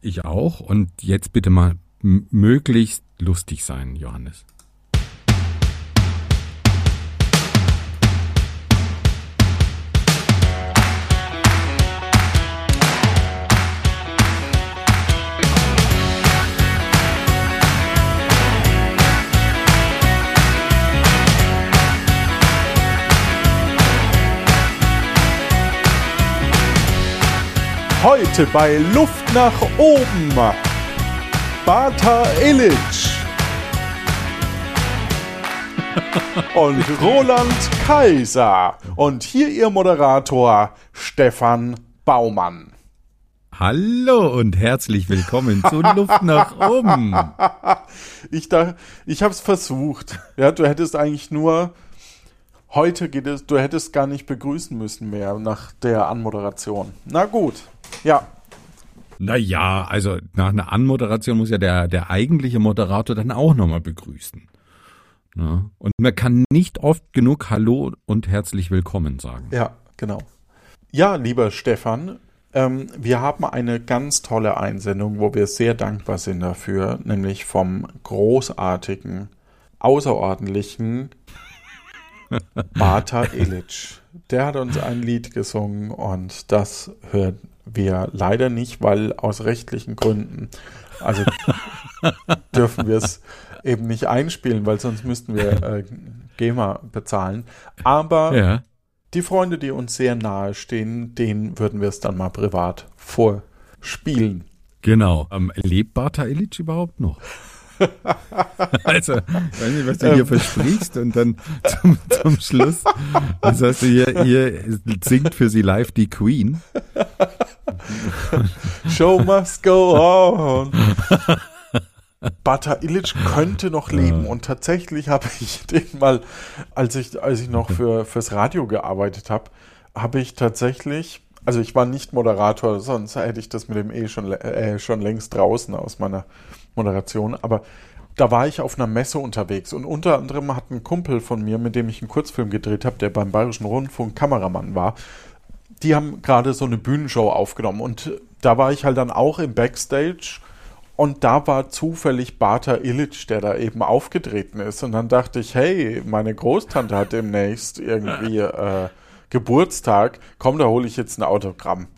Ich auch. Und jetzt bitte mal möglichst lustig sein, Johannes. Heute bei Luft nach oben. Bata Illich. Und Roland Kaiser. Und hier Ihr Moderator Stefan Baumann. Hallo und herzlich willkommen zu Luft nach oben. Ich, da, ich habe es versucht. Ja, du hättest eigentlich nur heute geht es, du hättest gar nicht begrüßen müssen mehr nach der Anmoderation. Na gut. Ja. Naja, also nach einer Anmoderation muss ja der, der eigentliche Moderator dann auch nochmal begrüßen. Ja. Ne? Und man kann nicht oft genug Hallo und herzlich willkommen sagen. Ja, genau. Ja, lieber Stefan, ähm, wir haben eine ganz tolle Einsendung, wo wir sehr dankbar sind dafür, nämlich vom großartigen, außerordentlichen Bata Illich. Der hat uns ein Lied gesungen und das hört wir leider nicht, weil aus rechtlichen Gründen, also dürfen wir es eben nicht einspielen, weil sonst müssten wir äh, GEMA bezahlen. Aber ja. die Freunde, die uns sehr nahe stehen, denen würden wir es dann mal privat vorspielen. Genau. Ähm, lebt Bata Illich überhaupt noch? also, ich weiß nicht, was du hier ähm. versprichst und dann zum, zum Schluss, was hast du hier, hier singt für sie live die Queen. Show must go on. Bata Illich könnte noch leben und tatsächlich habe ich den mal, als ich, als ich noch für, fürs Radio gearbeitet habe, habe ich tatsächlich, also ich war nicht Moderator, sonst hätte ich das mit dem eh schon, äh, schon längst draußen aus meiner Moderation, aber da war ich auf einer Messe unterwegs und unter anderem hat ein Kumpel von mir, mit dem ich einen Kurzfilm gedreht habe, der beim Bayerischen Rundfunk Kameramann war, die haben gerade so eine Bühnenshow aufgenommen und da war ich halt dann auch im Backstage und da war zufällig Bata Illich, der da eben aufgetreten ist und dann dachte ich, hey, meine Großtante hat demnächst irgendwie äh, Geburtstag, komm, da hole ich jetzt ein Autogramm.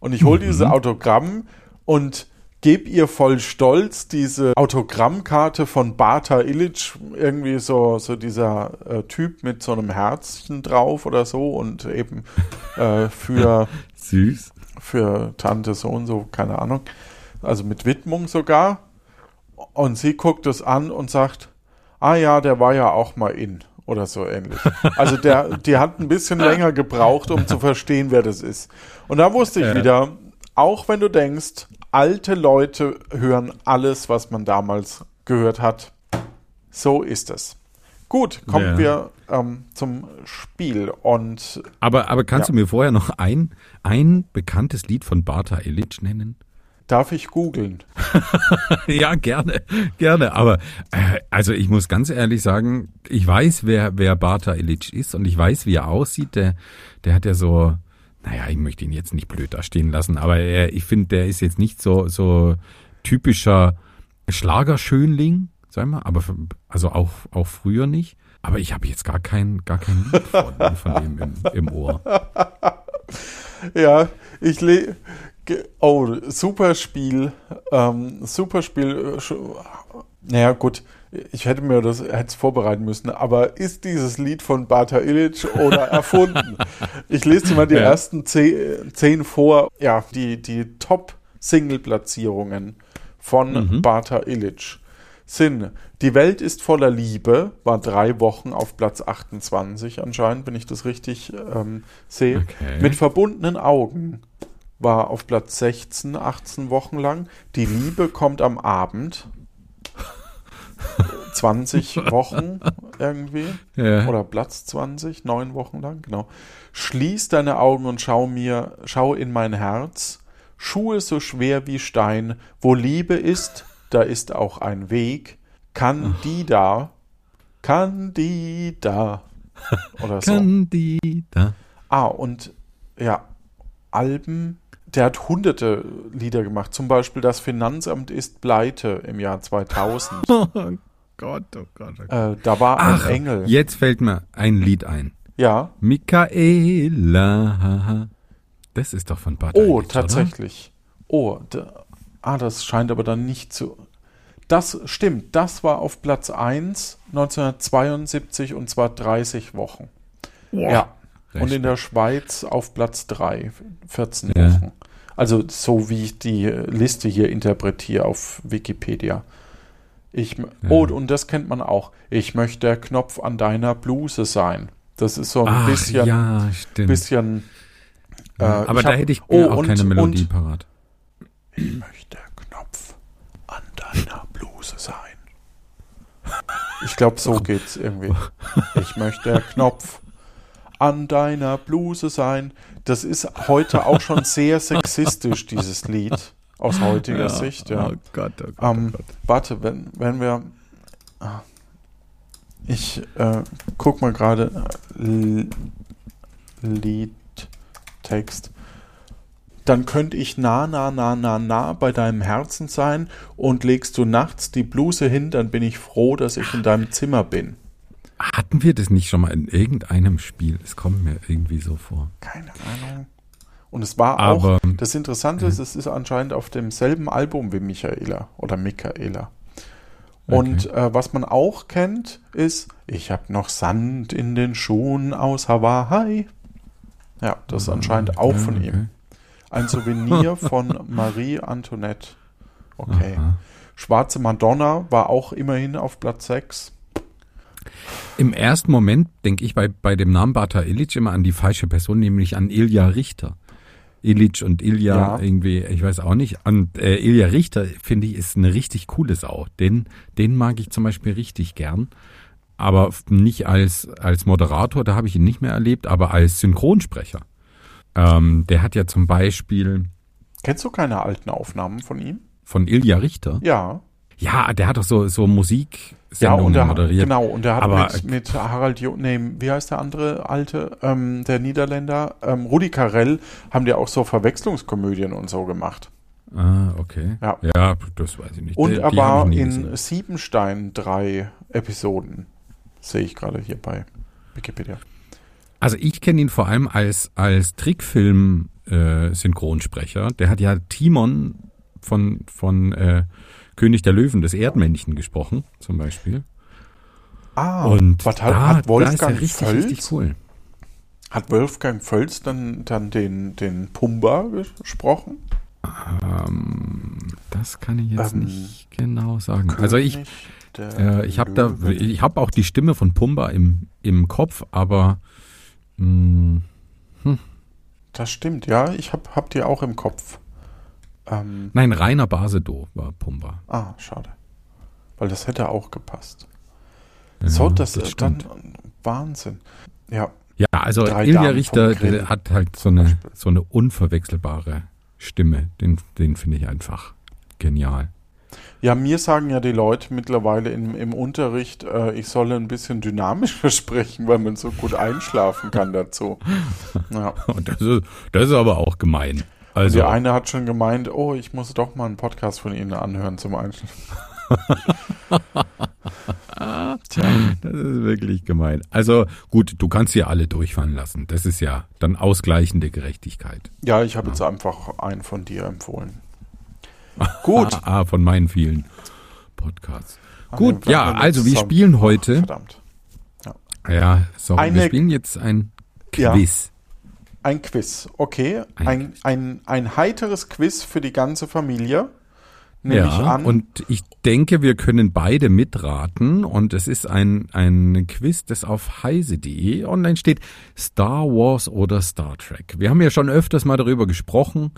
Und ich hole mhm. dieses Autogramm und gebe ihr voll stolz diese Autogrammkarte von Bata Illich, irgendwie so, so dieser äh, Typ mit so einem Herzchen drauf oder so und eben äh, für süß für Tante so und so, keine Ahnung, also mit Widmung sogar. Und sie guckt es an und sagt, ah ja, der war ja auch mal in oder so ähnlich. Also der, die hat ein bisschen länger gebraucht, um zu verstehen, wer das ist. Und da wusste ich wieder, auch wenn du denkst, alte Leute hören alles, was man damals gehört hat. So ist es. Gut, kommen ja. wir ähm, zum Spiel und. Aber, aber kannst ja. du mir vorher noch ein, ein bekanntes Lied von Bata Illich nennen? Darf ich googeln? ja, gerne, gerne. Aber äh, also ich muss ganz ehrlich sagen, ich weiß, wer, wer Bata Illich ist und ich weiß, wie er aussieht. Der, der hat ja so, naja, ich möchte ihn jetzt nicht blöd da stehen lassen, aber er, ich finde, der ist jetzt nicht so, so typischer Schlagerschönling, sagen wir, aber also auch, auch früher nicht. Aber ich habe jetzt gar kein, gar kein Lied von, von dem im, im Ohr. Ja, ich le Oh, super Spiel. Ähm, super Spiel. Naja, gut ich hätte mir das hätte vorbereiten müssen, aber ist dieses Lied von Bata Illich oder erfunden? ich lese dir mal die ja. ersten zehn, zehn, vor, ja, die, die Top-Single-Platzierungen von mhm. Bata Illich sind Die Welt ist voller Liebe, war drei Wochen auf Platz 28 anscheinend, wenn ich das richtig ähm, sehe. Okay. Mit verbundenen Augen war auf Platz 16, 18 Wochen lang. Die Liebe kommt am Abend 20 Wochen irgendwie. Ja. Oder Platz 20, neun Wochen lang, genau. Schließ deine Augen und schau mir, schau in mein Herz. Schuhe so schwer wie Stein. Wo Liebe ist, da ist auch ein Weg. Candida. Candida. Oder so. Candida. Ah, und ja, Alben der hat hunderte Lieder gemacht. Zum Beispiel Das Finanzamt ist pleite im Jahr 2000. Oh Gott, oh Gott, oh Gott. äh, da war Ach, ein Engel. jetzt fällt mir ein Lied ein. Ja. Michaela. Das ist doch von Bad Oh, Eilitsch, tatsächlich. Oh, da, ah, das scheint aber dann nicht zu. Das stimmt, das war auf Platz 1 1972 und zwar 30 Wochen. Ja. Und in der Schweiz auf Platz 3, 14 Ja. Wochen. Also so wie ich die Liste hier interpretiere auf Wikipedia. Ich, m- Oh, und das kennt man auch. Ich möchte der Knopf an deiner Bluse sein. Das ist so ein Ach, bisschen, ja, stimmt. bisschen. äh, Ja, aber da hab- hätte ich oh, auch und- keine Melodie und- parat. Ich möchte der Knopf an deiner Bluse sein. Ich glaube, so geht's irgendwie. Ich möchte der Knopf an deiner Bluse sein. Das ist heute auch schon sehr sexistisch, dieses Lied, aus heutiger Sicht. Ja. Oh Gott, oh Gott, Ähm, oh Gott. warte, wenn, wenn wir. ah. Ich äh, guck mal gerade. äh, Liedtext. Dann könnte ich na, na, na, na, na bei deinem Herzen sein und legst du nachts die Bluse hin, dann bin ich froh, dass ich in deinem Zimmer bin. Hatten wir das nicht schon mal in irgendeinem Spiel? Es kommt mir irgendwie so vor. Keine Ahnung. Und es war Aber- auch, das Interessante ist, es ist anscheinend auf demselben Album wie Michaela oder Michaela. Und äh, was man auch kennt, ist, ich habe noch Sand in den Schuhen aus Hawaii. Ja, das ist anscheinend auch von okay. ihm. Ein Souvenir von Marie Antoinette. Okay. Aha. Schwarze Madonna war auch immerhin auf Platz 6. Im ersten Moment denke ich bei, bei dem Namen Bata Illich immer an die falsche Person, nämlich an Ilja Richter. Illich und Ilja Ja. irgendwie, ich weiß auch nicht. Und äh, Ilja Richter, finde ich, ist eine richtig coole Sau. Den, den mag ich zum Beispiel richtig gern. Aber nicht als, als Moderator, da habe ich ihn nicht mehr erlebt, aber als Synchronsprecher. Ähm, der hat ja zum Beispiel Kennst du keine alten Aufnahmen von ihm? von Ilja Richter. Ja. Ja, der hat doch so, so Musik Ja, und er, moderiert. genau, und er hat Aber- mit, mit Harald Jo, nee, wie heißt der andere alte, ähm, der Niederländer, ähm, Rudi Carell, haben die auch so Verwechslungskomödien und so gemacht. Ah, okay. Ja. ja, das weiß ich nicht. Und Die- er war in gesehen. Siebenstein drei Episoden. Sehe ich gerade hier bei Wikipedia. Also ich kenne ihn vor allem als, als Trickfilm-Synchronsprecher. der hat ja Timon von, von äh, König der Löwen, das Erdmännchen, gesprochen, zum Beispiel. Ah, Und was hat, da, hat da ist Wolfgang er richtig, Völz, richtig cool. hat Wolfgang Völz dann, dann den, den Pumba gesprochen? Ähm, das kann ich jetzt Ähm, nicht genau sagen. Also ich, König äh, ich habe da, ich habe auch die Stimme von Pumba im, im Kopf, aber mh, Das stimmt, ja, ich hab, hab die auch im Kopf. Ähm, nein, Rainer Basedow war Pumba. ah, schade. Weil das hätte auch gepasst. Ja, so, das, das ist dann stimmt. Wahnsinn. Ja, Ja, also Drei Ilja Damen Richter hat halt so eine, Beispiel. so eine unverwechselbare Stimme. Den, den finde ich einfach genial. Ja, mir sagen ja die Leute mittlerweile im, im Unterricht, äh, ich solle ein bisschen dynamischer sprechen, weil man so gut einschlafen kann dazu. Ja. Und das ist, das ist aber auch gemein. Also, Die eine hat schon gemeint, oh, ich muss doch mal einen Podcast von Ihnen anhören zum Einschlafen. das ist wirklich gemein. Also gut, du kannst sie alle durchfallen lassen. Das ist ja dann ausgleichende Gerechtigkeit. Ja, ich habe jetzt einfach einen von dir empfohlen. Gut. Ah, von meinen vielen Podcasts. Ah, Gut, ja, wir also wir spielen heute. Verdammt. Ja, sorry, wir Eine- spielen jetzt ein Ja. Ein Quiz, okay. Ein Ein, ein, ein heiteres Quiz für die ganze Familie. Nehme ich Ja, an. und ich denke, wir können beide mitraten und es ist ein, ein Quiz, das auf heise.de online steht, Star Wars oder Star Trek. Wir haben ja schon öfters mal darüber gesprochen,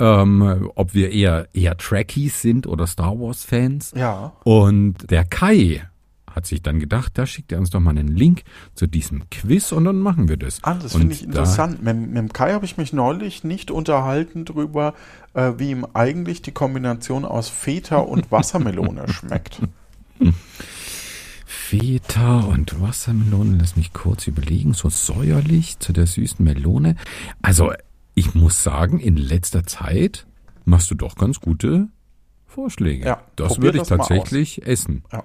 ähm, ob wir eher, eher Trekkies sind oder Star Wars Fans. ja. Und der Kai hat sich dann gedacht, da schickt er uns doch mal einen Link zu diesem Quiz und dann machen wir das. Ah, das finde ich da- interessant. Mit, mit dem Kai habe ich mich neulich nicht unterhalten drüber, äh, wie ihm eigentlich die Kombination aus Feta und Wassermelone schmeckt. Feta und Wassermelone, lass mich kurz überlegen, so säuerlich zu der süßen Melone. Also ich muss sagen, in letzter Zeit machst du doch ganz gute Vorschläge. Ja, das würde ich tatsächlich essen. Ja.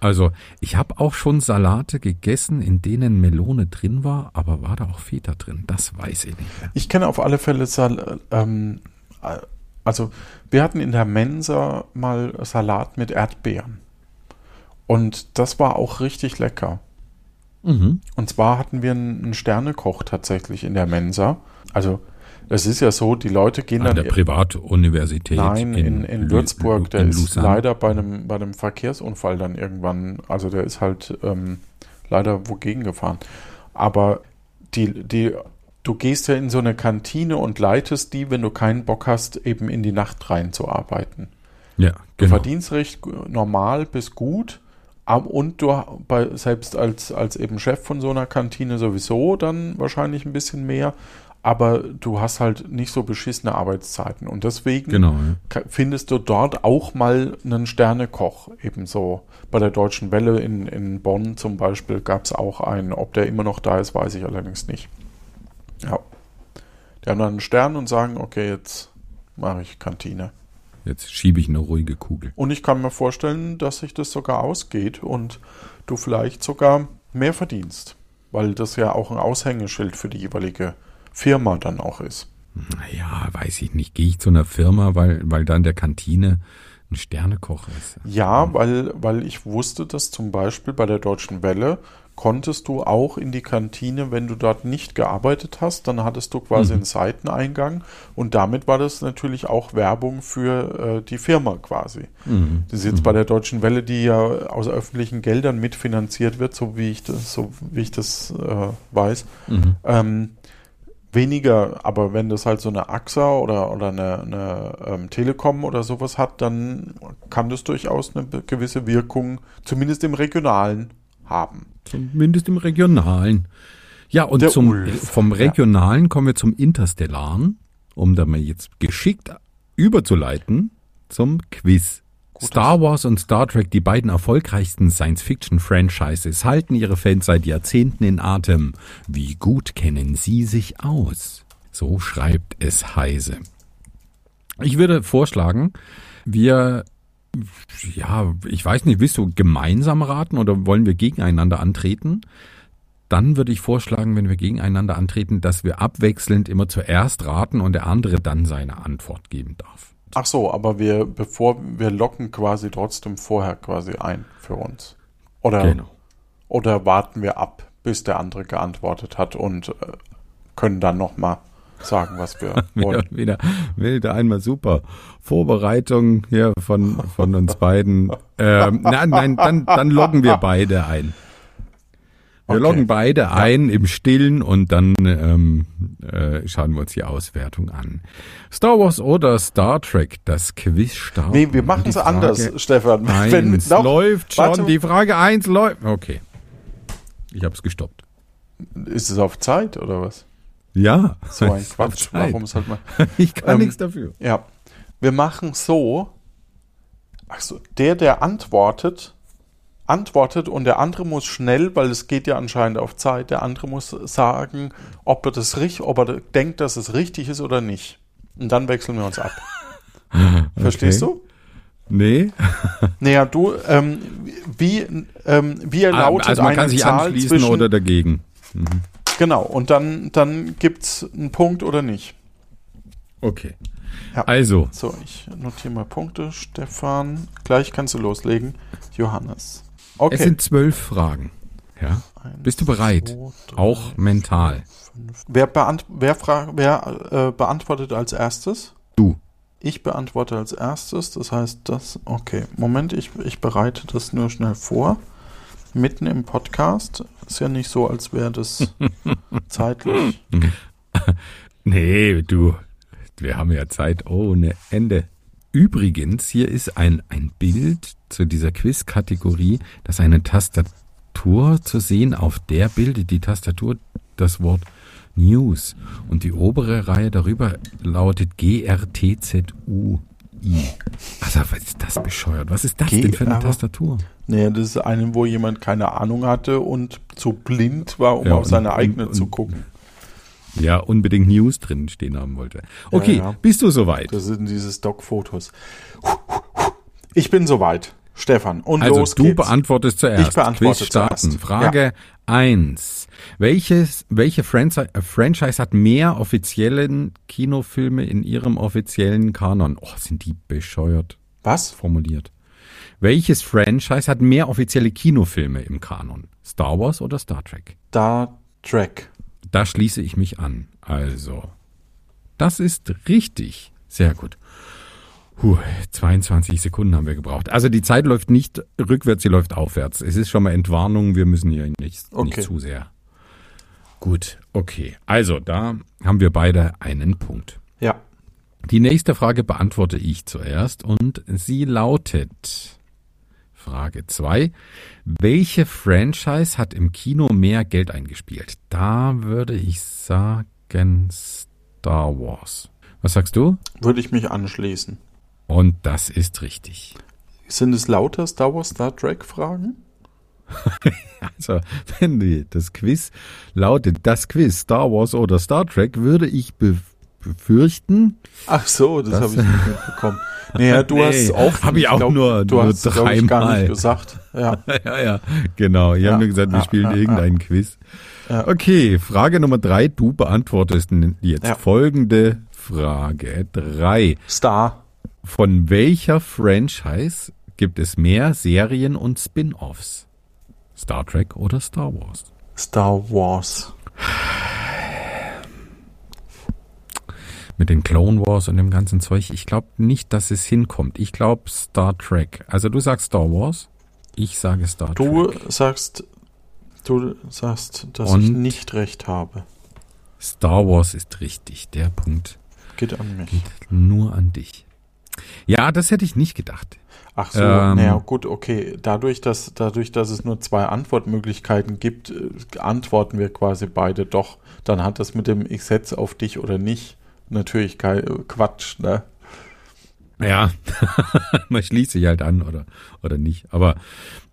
Also, ich habe auch schon Salate gegessen, in denen Melone drin war, aber war da auch Feta drin? Das weiß ich nicht mehr. Ich kenne auf alle Fälle Sal ähm, äh, also wir hatten in der Mensa mal Salat mit Erdbeeren. Und das war auch richtig lecker. Mhm. Und zwar hatten wir einen einen Sternekoch tatsächlich in der Mensa. Also es ist ja so, die Leute gehen An dann der Privatuniversität Nein, in, in, Lu- Würzburg, der in ist Lausanne. leider bei einem, bei einem Verkehrsunfall dann irgendwann, also der ist halt ähm, leider wogegen gefahren. Aber die, die, du gehst ja in so eine Kantine und leitest die, wenn du keinen Bock hast, eben in die Nacht reinzuarbeiten. Ja, Du genau. verdienst recht normal bis gut. Und du bei, selbst als, als eben Chef von so einer Kantine sowieso dann wahrscheinlich ein bisschen mehr. Aber du hast halt nicht so beschissene Arbeitszeiten. Und deswegen Genau, ja. findest du dort auch mal einen Sternekoch. Ebenso bei der Deutschen Welle in, in Bonn zum Beispiel gab es auch einen. Ob der immer noch da ist, weiß ich allerdings nicht. Ja. Die haben dann einen Stern und sagen, okay, jetzt mache ich Kantine. Jetzt schiebe ich eine ruhige Kugel. Und ich kann mir vorstellen, dass sich das sogar ausgeht und du vielleicht sogar mehr verdienst, weil das ja auch ein Aushängeschild für die jeweilige Firma dann auch ist. Naja, weiß ich nicht. Gehe ich zu einer Firma, weil, weil da in der Kantine ein Sternekoch ist. Ja, weil, weil ich wusste, dass zum Beispiel bei der Deutschen Welle konntest du auch in die Kantine, wenn du dort nicht gearbeitet hast, dann hattest du quasi einen Seiteneingang und damit war das natürlich auch Werbung für äh, die Firma quasi. Mhm. Das ist jetzt bei der Deutschen Welle, die ja aus öffentlichen Geldern mitfinanziert wird, so wie ich das, so wie ich das äh, weiß. Mhm. Ähm, weniger, aber wenn das halt so eine AXA oder, oder eine, eine ähm, Telekom oder sowas hat, dann kann das durchaus eine gewisse Wirkung, zumindest im Regionalen, haben. Zumindest im Regionalen. Ja, und Der zum, Ulf, vom ja. Regionalen kommen wir zum Interstellaren, um da mal jetzt geschickt überzuleiten zum Quiz. Gutes- Star Wars und Star Trek, die beiden erfolgreichsten Science-Fiction-Franchises, halten ihre Fans seit Jahrzehnten in Atem. Wie gut kennen sie sich aus? So schreibt es Heise. Ich würde vorschlagen, wir, ja, ich weiß nicht, willst du gemeinsam raten oder wollen wir gegeneinander antreten? Dann würde ich vorschlagen, wenn wir gegeneinander antreten, dass wir abwechselnd immer zuerst raten und der andere dann seine Antwort geben darf. Ach so, aber wir, bevor wir locken quasi trotzdem vorher quasi ein für uns. Oder, Genau. oder warten wir ab, bis der andere geantwortet hat und äh, können dann nochmal sagen, was wir wollen. wieder, wieder einmal super. Vorbereitung hier von, von uns beiden. Ähm, nein, nein, dann, dann loggen wir beide ein. Wir Okay. loggen beide ein im Stillen und dann ähm, äh, schauen wir uns die Auswertung an. Star Wars oder Star Trek, das Quiz starten. Nee, wir machen es anders, Stefan. Eins doch, läuft schon, warte. die Frage eins läuft. Okay. Ich hab's gestoppt. Ist es auf Zeit oder was? Ja. So ein es Quatsch. Warum es halt mal. Ich kann Ähm, nichts dafür. Ja. Wir machen so. Achso, der, der antwortet, antwortet und der andere muss schnell, weil es geht ja anscheinend auf Zeit, der andere muss sagen, ob er das richtig, ob er denkt, dass es richtig ist oder nicht. Und dann wechseln wir uns ab. Verstehst du? Nee. Naja, du, ähm, wie, ähm, wie er lautet also man eine kann sich Zahl anschließen zwischen, oder dagegen. Genau, und dann, dann gibt's einen Punkt oder nicht. Okay. Ja. Also, So, ich notiere mal Punkte. Stefan, gleich kannst du loslegen. Johannes. Okay. es sind zwölf Fragen. Ja. Eins, Bist du bereit? zwei, drei, Auch mental. fünf. Wer, beant wer, wer äh, beantwortet als erstes? Du. Ich beantworte als erstes. Das heißt, das. Okay, Moment, ich, ich bereite das nur schnell vor. Mitten im Podcast. Ist ja nicht so, als wäre das zeitlich. Nee, du. Wir haben ja Zeit ohne Ende. Übrigens, hier ist ein, ein Bild zu dieser Quiz-Kategorie, das ist eine Tastatur zu sehen. Auf der bildet die Tastatur das Wort News. Und die obere Reihe darüber lautet GRTZUI. Also, was ist das bescheuert? Was ist das G- denn für eine Tastatur? Nee, das ist eine, wo jemand keine Ahnung hatte und zu blind war, um Ja, auf und- seine eigene und- zu und- gucken. Ja unbedingt News drin stehen haben wollte. Okay, Ja, ja. bist du soweit? Das sind diese Stockfotos. Ich bin soweit, Stefan. Und Also los du geht's. beantwortest zuerst. Ich beantworte Quiz starten. zuerst. Frage eins: Welches, welche Franchise, äh, Franchise hat mehr offiziellen Kinofilme in ihrem offiziellen Kanon? Oh, sind die bescheuert Was? formuliert. Welches Franchise hat mehr offizielle Kinofilme im Kanon? Star Wars oder Star Trek? Star Trek. Da schließe ich mich an. Also, das ist richtig. Sehr gut. Puh, 22 Sekunden haben wir gebraucht. Also die Zeit läuft nicht rückwärts, sie läuft aufwärts. Es ist schon mal Entwarnung, wir müssen hier nicht, Okay. nicht zu sehr. Gut, okay. Also da haben wir beide einen Punkt. Ja. Die nächste Frage beantworte ich zuerst und sie lautet Frage 2. Welche Franchise hat im Kino mehr Geld eingespielt? Da würde ich sagen Star Wars. Was sagst du? Würde ich mich anschließen. Und das ist richtig. Sind es lauter Star Wars, Star Trek Fragen? Also, wenn die, das Quiz lautet, das Quiz Star Wars oder Star Trek, würde ich be befürchten, Ach so, das, Das- habe ich nicht mitbekommen. Naja, du Nee, hast oft. hab ich auch nur- du nur hast, glaub ich, gar dreimal. nicht gesagt. Ja. ja, ja, genau. Ich Ja, habe nur gesagt, wir ja, spielen ja, irgendein Quiz. Okay, Frage Nummer drei. Du beantwortest jetzt folgende Frage drei. Star. Von welcher Franchise gibt es mehr Serien und Spin-offs? Star Trek oder Star Wars? Star Wars. Mit den Clone Wars und dem ganzen Zeug. Ich glaube nicht, dass es hinkommt. Ich glaube Star Trek. Also du sagst Star Wars. Ich sage Star Du Trek. sagst, du sagst, dass Und? ich nicht recht habe. Star Wars ist richtig. Der Punkt Geht an mich. nur an dich. Ja, das hätte ich nicht gedacht. Ach so, Ähm. naja, gut, okay. Dadurch dass, dadurch, dass es nur zwei Antwortmöglichkeiten gibt, äh, antworten wir quasi beide doch. Dann hat das mit dem Ich setze auf dich oder nicht natürlich Quatsch, ne? Ja, man schließt sich halt an oder, oder nicht. Aber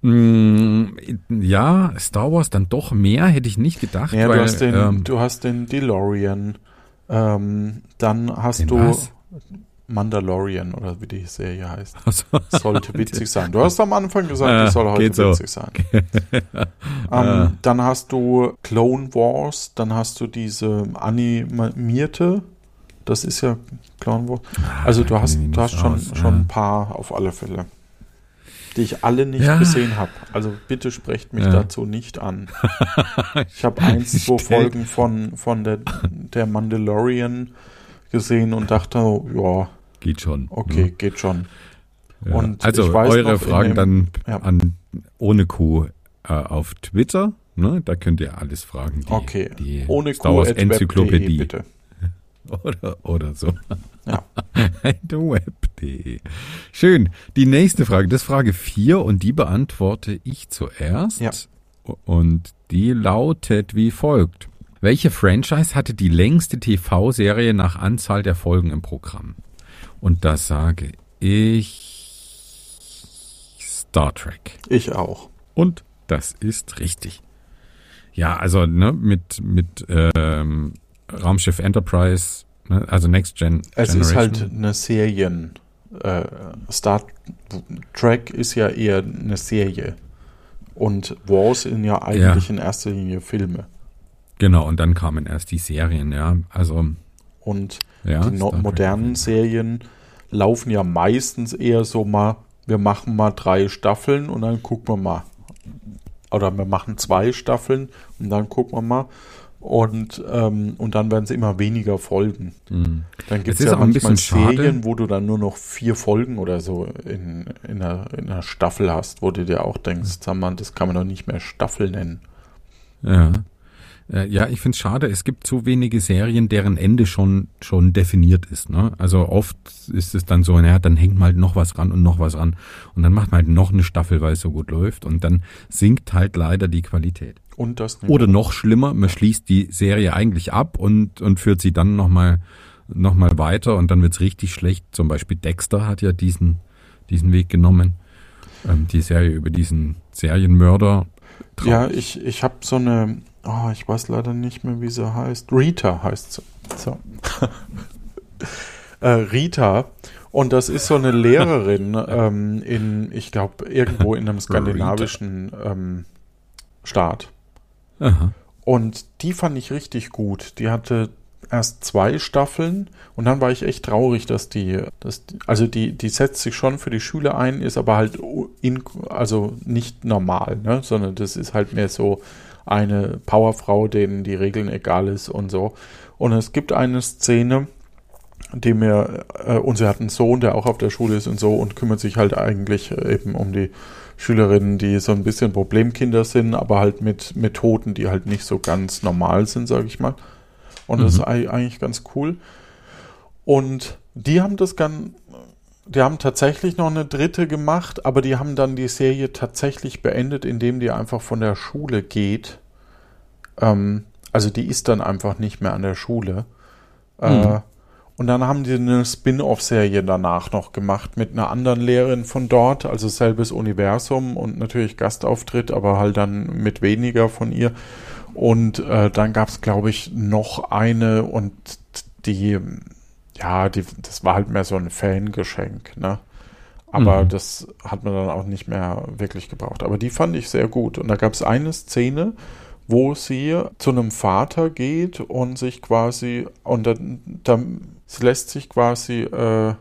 mh, ja, Star Wars dann doch mehr, hätte ich nicht gedacht. Ja, weil, du, hast den, ähm, du hast den DeLorean, ähm, dann hast du was? Mandalorian oder wie die Serie heißt. also, Sollte witzig sein. Du hast am Anfang gesagt, Äh, es soll heute so. witzig sein. ähm, Dann hast du Clone Wars, dann hast du diese animierte, das ist ja Clone Wars. Also du hast, du hast schon, aus, schon ja. ein paar auf alle Fälle, die ich alle nicht Ja. gesehen habe. Also bitte sprecht mich Ja. dazu nicht an. Ich habe eins, zwei Folgen von, von der, der Mandalorian gesehen und dachte, oh, ja, geht schon. okay, geht schon. Ja. Und also ich weiß eure noch, Fragen dem- dann ja. an ohne Kuh äh, auf Twitter. Ne? Da könnt ihr alles fragen. Die, Okay, die ohne Star Wars Enzyklopädie bitte. oder oder so. Ja. web.de. Schön. Die nächste Frage, das ist Frage 4 und die beantworte ich zuerst. Ja. Und die lautet wie folgt. Welche Franchise hatte die längste TV-Serie nach Anzahl der Folgen im Programm? Und da sage ich Star Trek. Ich auch. Und das ist richtig. Ja, also ne, mit, mit ähm, Raumschiff Enterprise, ne, also Next Gen. Es ist Generation. halt eine Serien. Äh, Star Trek ist ja eher eine Serie. Und Wars sind ja eigentlich in erster Linie Filme. Genau, und dann kamen erst die Serien, ja. Also, Und ja. die no modernen Serien laufen ja meistens eher so mal, wir machen mal drei Staffeln und dann gucken wir mal. Oder wir machen zwei Staffeln und dann gucken wir mal. Und, ähm, und dann werden es immer weniger Folgen. Mhm. Dann gibt Es ja auch ein manchmal. Serien, wo du dann nur noch vier Folgen oder so in, in, einer, in einer Staffel hast, wo du dir auch denkst, sag mal, das kann man doch nicht mehr Staffel nennen. Ja. Äh, Ja, ich find's schade, es gibt zu wenige Serien, deren Ende schon, schon definiert ist. Ne? Also oft ist es dann so, naja, dann hängt mal halt noch was ran und noch was ran. Und dann macht man halt noch eine Staffel, weil es so gut läuft. Und dann sinkt halt leider die Qualität. Und das Oder noch schlimmer, man schließt die Serie eigentlich ab und, und führt sie dann nochmal noch mal weiter und dann wird's richtig schlecht. Zum Beispiel Dexter hat ja diesen, diesen Weg genommen. Ähm, die Serie über diesen Serienmörder. Ja, ich, ich habe so eine, Oh, ich weiß leider nicht mehr, wie sie heißt. Rita heißt sie. So. äh, Rita. Und das ist so eine Lehrerin ähm, in, ich glaube, irgendwo in einem skandinavischen ähm, Staat. Aha. Und die fand ich richtig gut. Die hatte erst zwei Staffeln und dann war ich echt traurig, dass die, dass die, also die, die setzt sich schon für die Schüler ein, ist aber halt in, also nicht normal, ne? sondern das ist halt mehr so eine Powerfrau, denen die Regeln egal ist und so. Und es gibt eine Szene, die mir, äh, und sie hat einen Sohn, der auch auf der Schule ist und so und kümmert sich halt eigentlich eben um die Schülerinnen, die so ein bisschen Problemkinder sind, aber halt mit Methoden, die halt nicht so ganz normal sind, sage ich mal. Und mhm. das ist eigentlich ganz cool. Und die haben das ganz, die haben tatsächlich noch eine dritte gemacht, aber die haben dann die Serie tatsächlich beendet, indem die einfach von der Schule geht. Ähm, also die ist dann einfach nicht mehr an der Schule. Äh, mhm. Äh, und dann haben die eine Spin-off-Serie danach noch gemacht mit einer anderen Lehrerin von dort, also selbes Universum und natürlich Gastauftritt, aber halt dann mit weniger von ihr. Und äh, dann gab es, glaube ich, noch eine und die, ja, die, das war halt mehr so ein Fangeschenk, ne? Aber mhm. das hat man dann auch nicht mehr wirklich gebraucht. Aber die fand ich sehr gut. Und da gab es eine Szene, wo sie zu einem Vater geht und sich quasi, und dann, dann sie lässt sich quasi äh,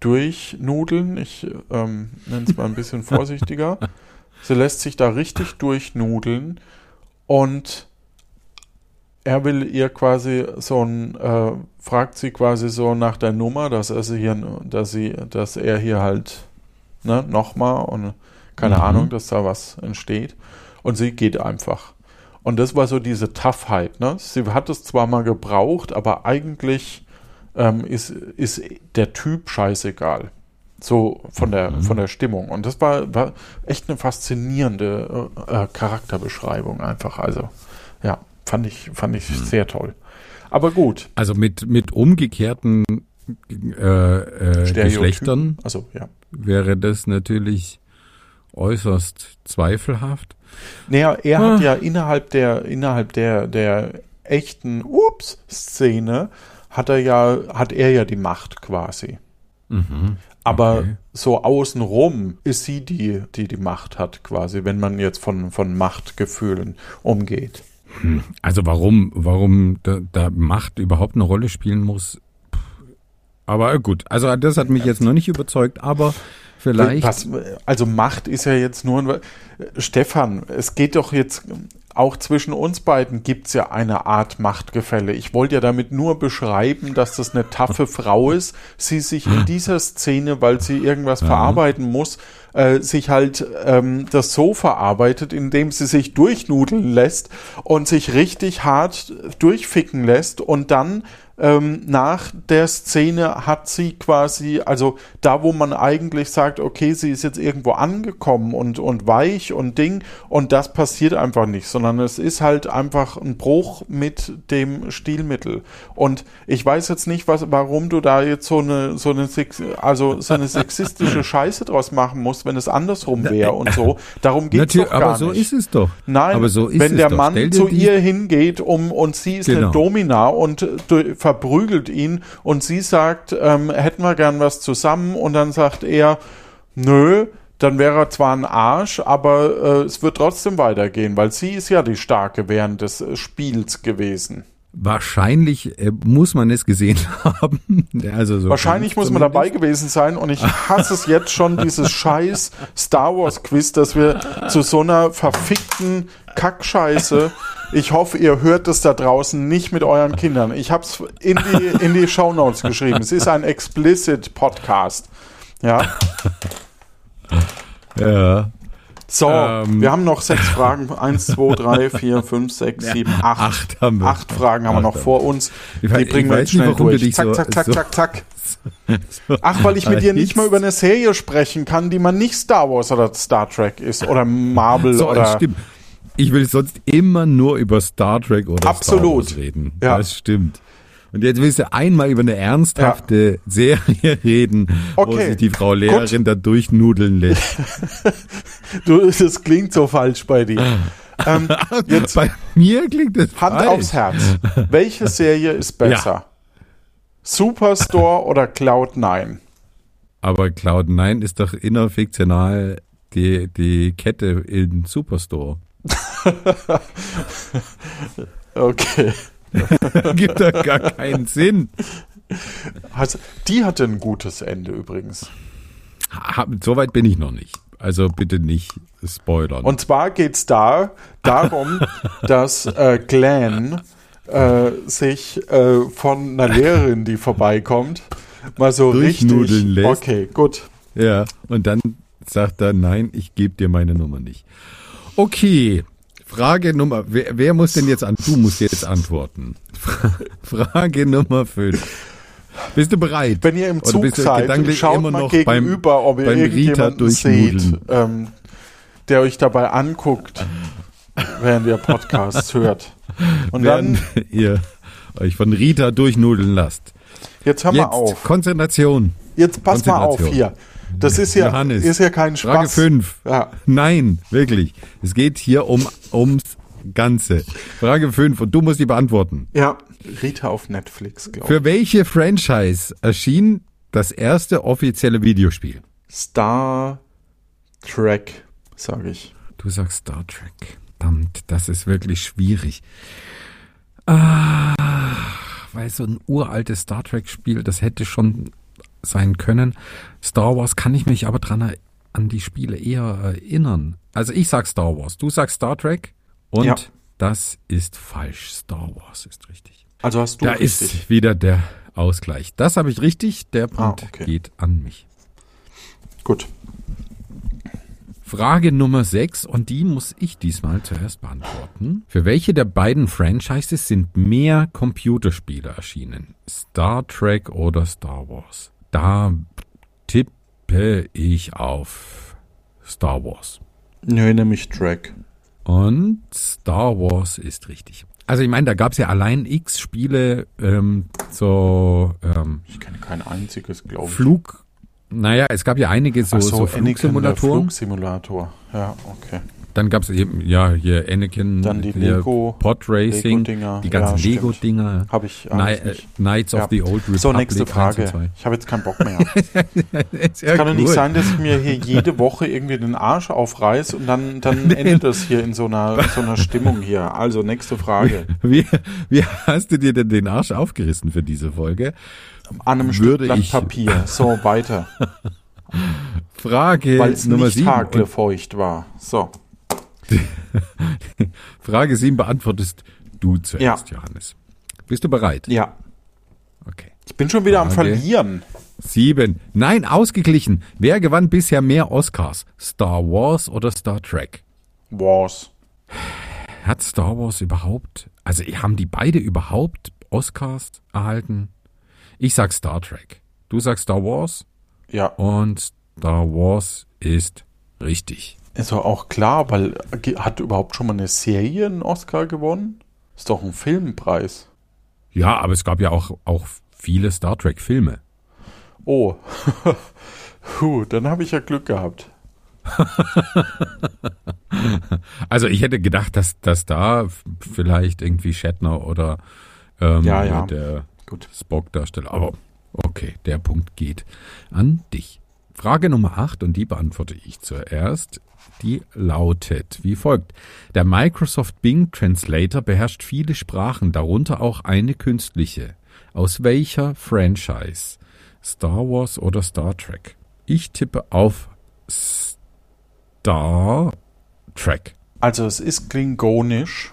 durchnudeln. Ich ähm, nenne es mal ein bisschen vorsichtiger. sie lässt sich da richtig durchnudeln und er will ihr quasi so ein, äh, fragt sie quasi so nach der Nummer, dass er sie hier, dass sie, dass er hier halt, ne, nochmal und keine mhm. Ahnung, dass da was entsteht. Und sie geht einfach. Und das war so diese Toughheit, ne? Sie hat es zwar mal gebraucht, aber eigentlich ähm, ist, ist der Typ scheißegal. So von der, mhm. von der Stimmung. Und das war, war echt eine faszinierende äh, äh Charakterbeschreibung einfach. Also, ja, fand ich, fand ich mhm. sehr toll. Aber gut. Also mit, mit umgekehrten äh, äh, Geschlechtern also, ja. wäre das natürlich äußerst zweifelhaft. Naja, er ah. hat ja innerhalb der, innerhalb der, der echten Ups-Szene hat er ja, hat er ja die Macht quasi. Mhm. Aber okay. so außenrum ist sie die, die die Macht hat, quasi, wenn man jetzt von, von Machtgefühlen umgeht. Hm. Also warum, warum da, da Macht überhaupt eine Rolle spielen muss, aber gut, also das hat mich jetzt noch nicht überzeugt, aber vielleicht. Was, also Macht ist ja jetzt nur ein. Stefan, es geht doch jetzt auch zwischen uns beiden gibt's ja eine Art Machtgefälle. Ich wollte ja damit nur beschreiben, dass das eine taffe Frau ist, sie sich in dieser Szene, weil sie irgendwas ja. verarbeiten muss, äh, sich halt ähm, das so verarbeitet, indem sie sich durchnudeln lässt und sich richtig hart durchficken lässt und dann ähm, nach der Szene hat sie quasi, also da, wo man eigentlich sagt, okay, sie ist jetzt irgendwo angekommen und, und weich und Ding und das passiert einfach nicht, sondern es ist halt einfach ein Bruch mit dem Stilmittel. Und ich weiß jetzt nicht, was, warum du da jetzt so eine, so eine, also so eine sexistische Scheiße draus machen musst, wenn es andersrum wäre und so. Darum geht es doch gar aber so nicht. ist es doch. Nein, aber so ist wenn der. Mann zu ihr hingeht um, und sie ist genau. eine Domina und verprügelt ihn und sie sagt, ähm, hätten wir gern was zusammen und dann sagt er, nö, dann wäre er zwar ein Arsch, aber äh, es wird trotzdem weitergehen, weil sie ist ja die Starke während des Spiels gewesen. Wahrscheinlich äh, muss man es gesehen haben. Also so Wahrscheinlich muss man dabei gewesen sein und ich hasse es jetzt schon, dieses scheiß Star Wars Quiz, dass wir zu so einer verfickten Kackscheiße ich hoffe, ihr hört es da draußen nicht mit euren Kindern. Ich habe es in die, in die Show Notes geschrieben. Es ist ein explicit Podcast. Ja. Ja. So, ähm, wir haben noch sechs Fragen. Eins, zwei, drei, vier, fünf, sechs, sieben, acht. Acht, haben wir. acht Fragen haben wir noch vor uns. Die bringen wir jetzt schnell durch. Zack, zack, zack, zack, zack. Ach, weil ich mit dir nicht mal über eine Serie sprechen kann, die man nicht Star Wars oder Star Trek ist oder Marvel so, oder. Stimmt. Ich will sonst immer nur über Star Trek oder Absolut. Star Wars reden. Ja. Das stimmt. Und jetzt willst du einmal über eine ernsthafte ja. Serie reden, okay. wo sich die Frau Lehrerin Gut. da durchnudeln lässt. du, das klingt so falsch bei dir. Ähm, jetzt Bei mir klingt das Hand falsch. aufs Herz. Welche Serie ist besser? Superstore oder Cloud9? Aber Cloud9 ist doch innerfiktional die, die Kette in Superstore. Okay. Gibt doch gar keinen Sinn. Also, die hatte ein gutes Ende übrigens. Soweit bin ich noch nicht. Also bitte nicht spoilern. Und zwar geht's da darum, dass äh, Glenn äh, sich äh, von einer Lehrerin, die vorbeikommt, mal so richtig. Lässt. Okay, gut. Ja, und dann sagt er, nein, ich gebe dir meine Nummer nicht. Okay, Frage Nummer, wer, wer muss denn jetzt an, du musst jetzt antworten. Frage Nummer 5. Bist du bereit? Wenn ihr im Oder Zug bist du seid, schaut immer mal noch gegenüber, ob ihr beim irgendjemanden seht, ähm, der euch dabei anguckt, während ihr Podcasts hört. Und Während dann, ihr euch von Rita durchnudeln lasst. jetzt hör Jetzt mal auf. Konzentration. Jetzt pass mal auf hier. Das ist ja, Johannes, ist ja kein Spaß. Frage 5. Ja. Nein, wirklich. Es geht hier um ums Ganze. Frage 5 und du musst die beantworten. ja, Rita auf Netflix, glaube ich. Für welche Franchise erschien das erste offizielle Videospiel? Star Trek, sage ich. Du sagst Star Trek. Verdammt, das ist wirklich schwierig. Ah, weil so ein uraltes Star Trek-Spiel, das hätte schon sein können. Star Wars kann ich mich aber dran an die Spiele eher erinnern. Also ich sag Star Wars, du sagst Star Trek und Ja. das ist falsch. Star Wars ist richtig. Also hast du da richtig. ist wieder der Ausgleich. Das habe ich richtig. Der Punkt Ah, okay. geht an mich. Gut. Frage Nummer 6 und die muss ich diesmal zuerst beantworten. Für welche der beiden Franchises sind mehr Computerspiele erschienen? Star Trek oder Star Wars? Da tippe ich auf Star Wars. Nö, nämlich Trek. Und Star Wars ist richtig. Also ich meine, da gab es ja allein x Spiele, ähm, so ähm, Ich kenne kein einziges, glaube ich. Flug. Naja, es gab ja einige so, Ach so, der Flugsimulatoren. Flugsimulator. Ja, okay. Dann gab es eben, ja, hier Anakin, Dann die hier Lego- Pod Racing, Lego-Dinger. die ganzen Ja. Lego-Dinger, Habe ich Ni äh. Knights Ja. of the Old Republic. So, nächste 1 und Frage. 2. Ich habe jetzt keinen Bock mehr. Sehr Kann doch nicht cool. sein, dass ich mir hier jede Woche irgendwie den Arsch aufreiß und dann, dann endet das hier in so einer, so einer Stimmung hier. Also, nächste Frage. Wie, wie hast du dir denn den Arsch aufgerissen für diese Folge? An einem Würde Stück Blatt ich- Papier. So, weiter. Frage Weil es Nummer nicht 7. hagelfeucht war. So. Frage 7 beantwortest du zuerst, Johannes. Bist du bereit? Ja. Okay. Ich bin schon wieder am Frage. Verlieren. Sieben. Nein, ausgeglichen. Wer gewann bisher mehr Oscars? Star Wars oder Star Trek? Wars. Hat Star Wars überhaupt, also haben die beide überhaupt Oscars erhalten? Ich sag Star Trek. Du sagst Star Wars Ja. und Star Wars ist richtig. Ist doch auch klar, weil hat überhaupt schon mal eine Serie einen Oscar gewonnen? Ist doch ein Filmpreis. Ja, aber es gab ja auch, auch viele Star Trek Filme. Oh. Puh, dann habe ich ja Glück gehabt. Also ich hätte gedacht, dass, dass da vielleicht irgendwie Shatner oder ähm, Ja, ja. der. Spock-Darsteller. Aber okay, der Punkt geht an dich. Frage Nummer 8 und die beantworte ich zuerst. Die lautet wie folgt. Der Microsoft Bing Translator beherrscht viele Sprachen, darunter auch eine künstliche. Aus welcher Franchise? Star Wars oder Star Trek? Ich tippe auf Star Trek. Also es ist klingonisch.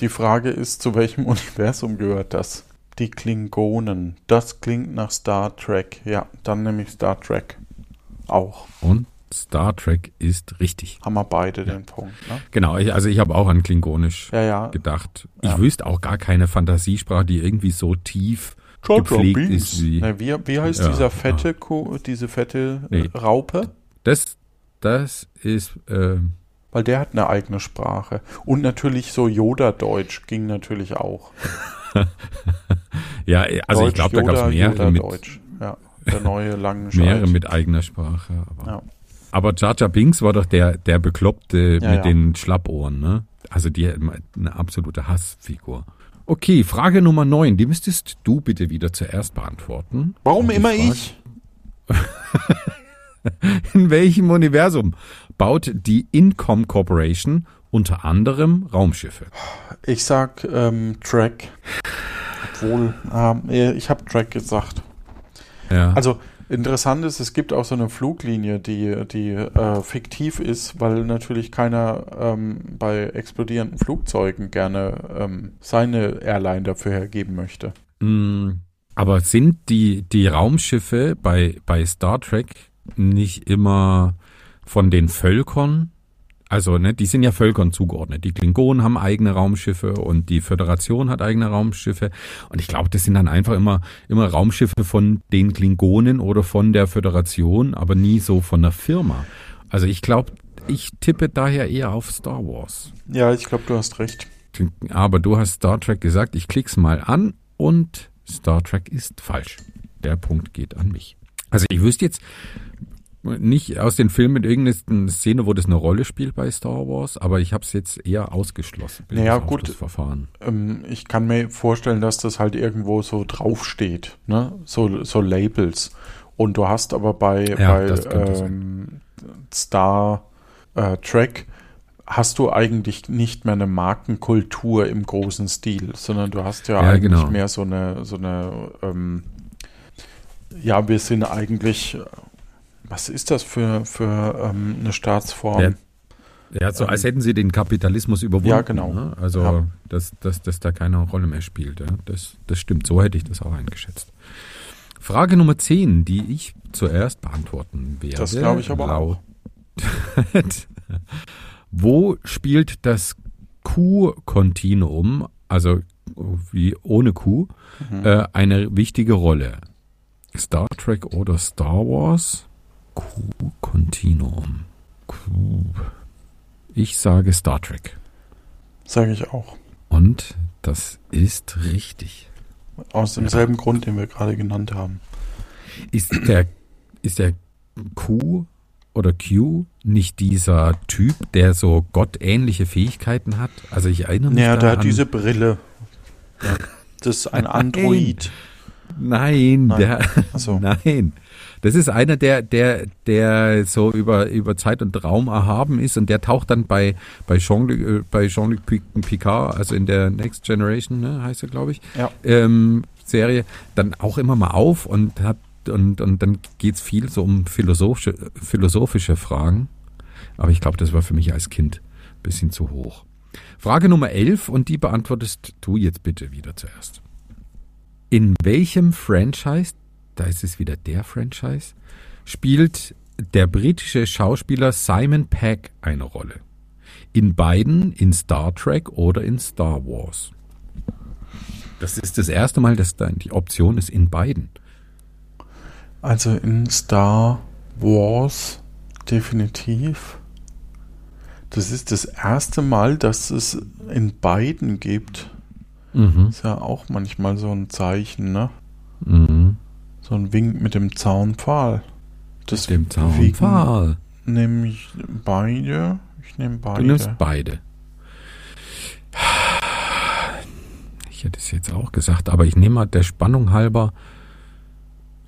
Die Frage ist, zu welchem Universum gehört das? Die Klingonen. Das klingt nach Star Trek. Ja, dann nehme ich Star Trek. Auch. Und Star Trek ist richtig. Haben wir beide den Punkt. Ne? Genau, ich, also ich habe auch an Klingonisch Ja, ja. gedacht. Ich Ja. wüsste auch gar keine Fantasiesprache, die irgendwie so tief Jar gepflegt Binks. ist wie. Ne, wie, wie heißt Ja, dieser fette, Kuh, diese fette Nee. Raupe? Das, das ist, äh, Weil der hat eine eigene Sprache. Und natürlich so Yoda-Deutsch ging natürlich auch. ja, also ich Deutsch, glaube, da gab es Yoda, mehrere mit, Yoda-Deutsch. Ja, der neue lange mehrere mit eigener Sprache. Aber, Ja. Aber Jar Binks war doch der, der Bekloppte Ja, mit ja. den Schlappohren, ne? Also die eine absolute Hassfigur. Okay, Frage Nummer 9. Die müsstest du bitte wieder zuerst beantworten. Warum immer Frage, ich? In welchem Universum baut die Incom Corporation unter anderem Raumschiffe? Ich sag ähm, Track. Obwohl, äh, ich habe Track gesagt. Ja. Also interessant ist, es gibt auch so eine Fluglinie, die, die äh, fiktiv ist, weil natürlich keiner ähm, bei explodierenden Flugzeugen gerne ähm, seine Airline dafür hergeben möchte. Mm, aber sind die, die Raumschiffe bei, bei Star Trek nicht immer von den Völkern also, ne, die sind ja Völkern zugeordnet. Die Klingonen haben eigene Raumschiffe und die Föderation hat eigene Raumschiffe. Und ich glaube, das sind dann einfach immer, immer Raumschiffe von den Klingonen oder von der Föderation, aber nie so von der Firma. Also ich glaube, ich tippe daher eher auf Star Wars. Ja, ich glaube, du hast recht. Aber du hast Star Trek gesagt, ich klick's mal an und Star Trek ist falsch. Der Punkt geht an mich. Also ich wüsste jetzt, nicht aus den Filmen irgendeine Szene, wo das eine Rolle spielt bei Star Wars, aber ich habe es jetzt eher ausgeschlossen. Naja, gut. Verfahren. Ähm, ich kann mir vorstellen, dass das halt irgendwo so draufsteht, ne? So, so Labels. Und du hast aber bei, ja, bei ähm, Star äh, Trek hast du eigentlich nicht mehr eine Markenkultur im großen Stil, sondern du hast ja, ja eigentlich genau. mehr so eine, so eine ähm, ja, wir sind eigentlich was ist das für, für ähm, eine Staatsform? Ja. Ja, so als hätten sie den Kapitalismus überwunden. Ja, genau. Ne? Also, ja. dass, dass, dass da keine Rolle mehr spielt. Ja? Das, das stimmt, so hätte ich das auch eingeschätzt. Frage Nummer 10, die ich zuerst beantworten werde. Das glaube ich aber auch. Wo spielt das Q-Kontinuum, also wie ohne Q, mhm. äh, eine wichtige Rolle? Star Trek oder Star Wars? Q-Kontinuum. Q. Ich sage Star Trek. Sage ich auch. Und das ist richtig. Aus demselben ja. Grund, den wir gerade genannt haben. Ist der, ist der Q oder Q nicht dieser Typ, der so gottähnliche Fähigkeiten hat? Also ich erinnere mich. Ja, der hat diese Brille. Das ist ein Android. Nein, nein, der, so. nein. Das ist einer, der, der, der so über, über Zeit und Raum erhaben ist und der taucht dann bei, bei Jean-Luc, äh, bei Jean-Luc Picard, also in der Next Generation, ne, heißt er, glaube ich, ja. ähm, Serie, dann auch immer mal auf und hat, und, und dann geht's viel so um philosophische, philosophische Fragen. Aber ich glaube, das war für mich als Kind ein bisschen zu hoch. Frage Nummer 11 und die beantwortest du jetzt bitte wieder zuerst. In welchem Franchise da ist es wieder der Franchise, spielt der britische Schauspieler Simon Pegg eine Rolle. In beiden, in Star Trek oder in Star Wars. Das ist das erste Mal, dass da die Option ist in beiden. Also in Star Wars definitiv. Das ist das erste Mal, dass es in beiden gibt. Mhm. Ist ja auch manchmal so ein Zeichen, ne? Mhm. So ein Wink mit dem Zaunpfahl. Das mit dem Zaunpfahl. Nehme ich beide. Ich nehme beide. Du nimmst beide. Ich hätte es jetzt auch gesagt, aber ich nehme mal der Spannung halber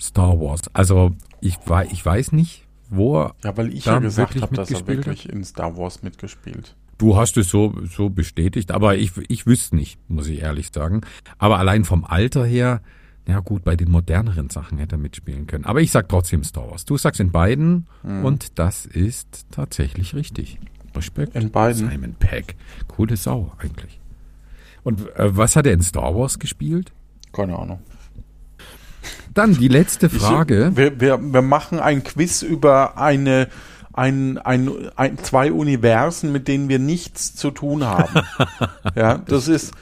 Star Wars. Also ich, ich weiß nicht, wo er. Ja, weil ich ja gesagt habe, dass er wirklich in Star Wars mitgespielt. Du hast es so, so bestätigt, aber ich, ich wüsste nicht, muss ich ehrlich sagen. Aber allein vom Alter her, ja gut, bei den moderneren Sachen hätte er mitspielen können. Aber ich sag trotzdem Star Wars. Du sagst in beiden mhm. und das ist tatsächlich richtig. Respekt. In beiden. Simon Peck. Coole Sau eigentlich. Und äh, was hat er in Star Wars gespielt? Keine Ahnung. Dann die letzte Frage. Ich, wir, wir, wir machen ein Quiz über eine ein, ein, ein, zwei Universen, mit denen wir nichts zu tun haben. ja, das ist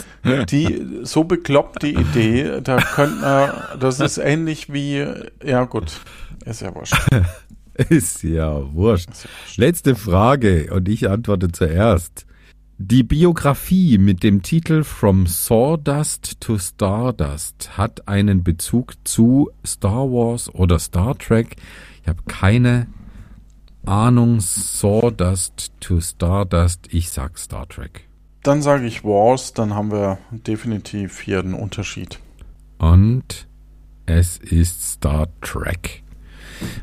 die so bekloppte Idee, da könnte man, das ist ähnlich wie, ja gut. Ist ja wurscht. Ist ja wurscht. Letzte Frage und ich antworte zuerst. Die Biografie mit dem Titel From Sawdust to Stardust hat einen Bezug zu Star Wars oder Star Trek. Ich habe keine Ahnung, Sawdust to Stardust, ich sag Star Trek. Dann sage ich Wars, dann haben wir definitiv hier einen Unterschied. Und es ist Star Trek.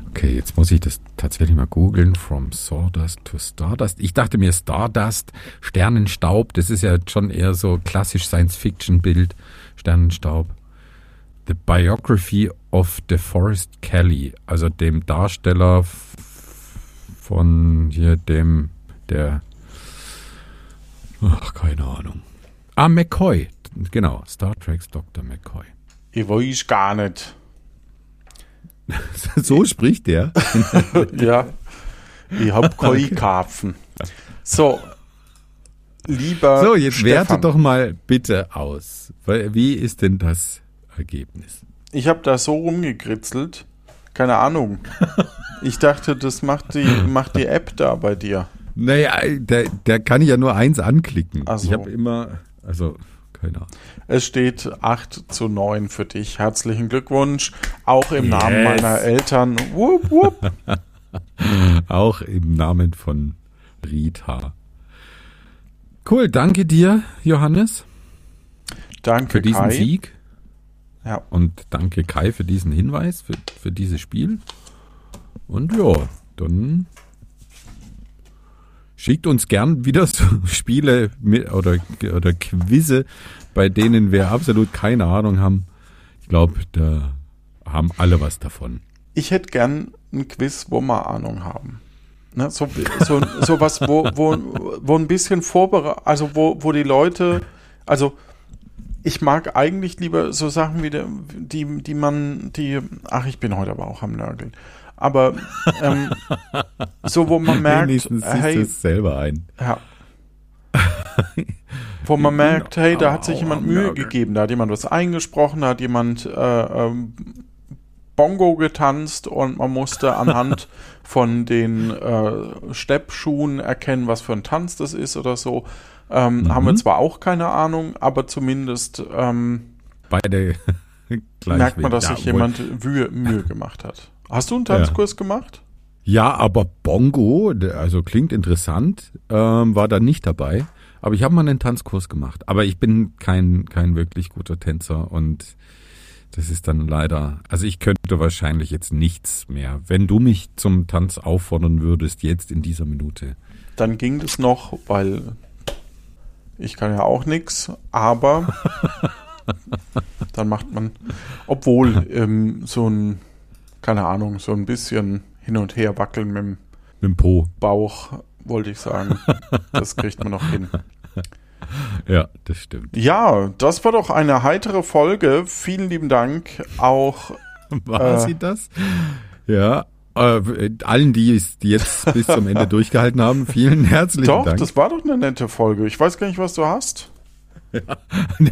Okay, jetzt muss ich das tatsächlich mal googeln. From Sawdust to Stardust. Ich dachte mir Stardust, Sternenstaub, das ist ja schon eher so klassisch Science-Fiction-Bild. Sternenstaub. The Biography of DeForest Kelly, also dem Darsteller von hier dem, der, ach, keine Ahnung. Ah, McCoy, genau, Star Trek's Dr. McCoy. Ich weiß gar nicht. so spricht der. ja, ich hab Koi-Karpfen. So, lieber So, jetzt Stefan, werte doch mal bitte aus. Wie ist denn das Ergebnis? Ich habe da so rumgekritzelt. Keine Ahnung. Ich dachte, das macht die, macht die App da bei dir. Naja, da, da kann ich ja nur eins anklicken. So. Ich habe immer, also, keine Ahnung. Es steht 8 zu 9 für dich. Herzlichen Glückwunsch. Auch im Namen Yes. meiner Eltern. Wupp, wupp. Auch im Namen von Rita. Cool, danke dir, Johannes, Danke, für diesen Kai. Sieg. Ja. Und danke Kai für diesen Hinweis, für, für dieses Spiel. Und ja, dann schickt uns gern wieder so Spiele mit, oder, oder Quizze, bei denen wir absolut keine Ahnung haben. Ich glaube, da haben alle was davon. Ich hätte gern ein Quiz, wo wir Ahnung haben. Ne, so, so, so was, wo, wo, wo ein bisschen vorbereitet, also wo, wo die Leute, also ich mag eigentlich lieber so Sachen wie der, die, die man, die, ach, ich bin heute aber auch am Nörgeln. Aber ähm, so, wo man merkt, Wenigstens hey, es selber ein. ja. Wo man merkt, hey, da hat sich auch jemand Mühe gegeben, da hat jemand was eingesprochen, da hat jemand äh, ähm, Bongo getanzt und man musste anhand von den äh, Steppschuhen erkennen, was für ein Tanz das ist oder so. Ähm, Mhm. Haben wir zwar auch keine Ahnung, aber zumindest ähm, Beide merkt man, dass ja, sich jemand Mühe, Mühe gemacht hat. Hast du einen Tanzkurs gemacht? Ja, aber Bongo, also klingt interessant, ähm, war da nicht dabei. Aber ich habe mal einen Tanzkurs gemacht. Aber ich bin kein, kein wirklich guter Tänzer und das ist dann leider, also ich könnte wahrscheinlich jetzt nichts mehr. Wenn du mich zum Tanz auffordern würdest, jetzt in dieser Minute. Dann ging das noch, weil ich kann ja auch nichts, aber dann macht man, obwohl ähm, so ein, keine Ahnung, so ein bisschen hin und her wackeln mit dem Mit dem Po. Bauch, wollte ich sagen, das kriegt man noch hin. Ja, das stimmt. Ja, das war doch eine heitere Folge. Vielen lieben Dank auch. War Äh. sie das? Ja. Äh, allen, die es die jetzt bis zum Ende durchgehalten haben, vielen herzlichen Doch, Dank. das war doch eine nette Folge. Ich weiß gar nicht, was du hast.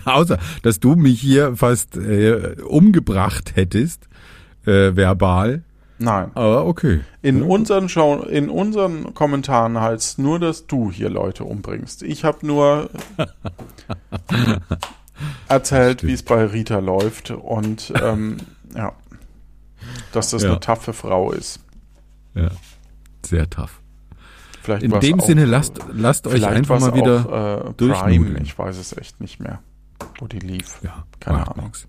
Außer, dass du mich hier fast äh, umgebracht hättest, äh, verbal. Nein. Aber okay. In unseren Show, in unseren Kommentaren heißt nur, dass du hier Leute umbringst. Ich habe nur erzählt, wie es bei Rita läuft und ähm, ja, dass das Ja. eine taffe Frau ist. Ja. Sehr tough. Vielleicht In dem auch, Sinne, lasst, lasst euch einfach mal wieder. auch, äh, Prime. Ich weiß es echt nicht mehr, wo die lief. ja, keine Ahnung. nix.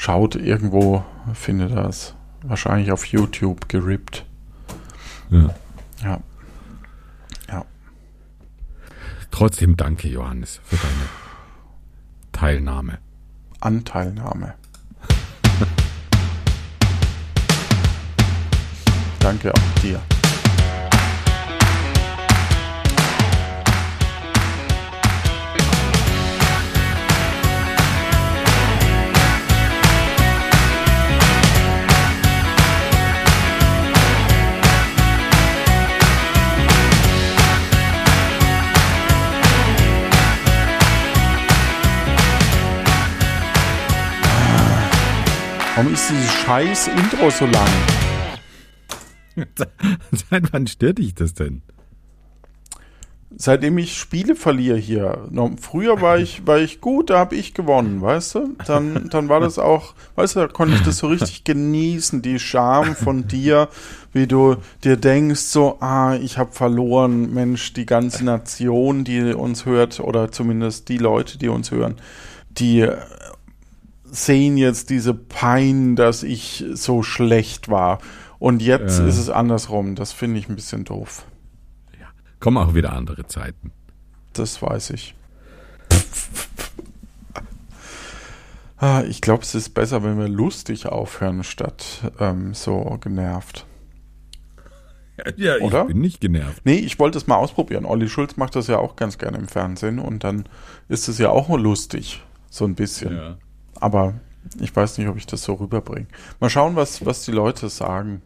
Schaut irgendwo, findet das. Wahrscheinlich auf YouTube gerippt. Ja. Ja. Ja. Trotzdem danke, Johannes, für deine Teilnahme. Anteilnahme. Danke auch dir. Warum ist dieses scheiß Intro so lang? Seit wann stört dich das denn? seitdem ich Spiele verliere hier. Früher war ich, war ich gut, da habe ich gewonnen, weißt du? Dann, dann war das auch, weißt du, da konnte ich das so richtig genießen, die Scham von dir, wie du dir denkst, so, ah, ich habe verloren, Mensch, die ganze Nation, die uns hört, oder zumindest die Leute, die uns hören, die sehen jetzt diese Pein, dass ich so schlecht war. Und jetzt Ja. ist es andersrum. Das finde ich ein bisschen doof. Kommen auch wieder andere Zeiten. Das weiß ich. Ah, Ich glaube, es ist besser, wenn wir lustig aufhören, statt ähm, so genervt. Ja, ich Oder? bin nicht genervt. Nee, ich wollte es mal ausprobieren. Olli Schulz macht das ja auch ganz gerne im Fernsehen und dann ist es ja auch lustig. So ein bisschen. Ja. Aber ich weiß nicht, ob ich das so rüberbringe. Mal schauen, was, was die Leute sagen.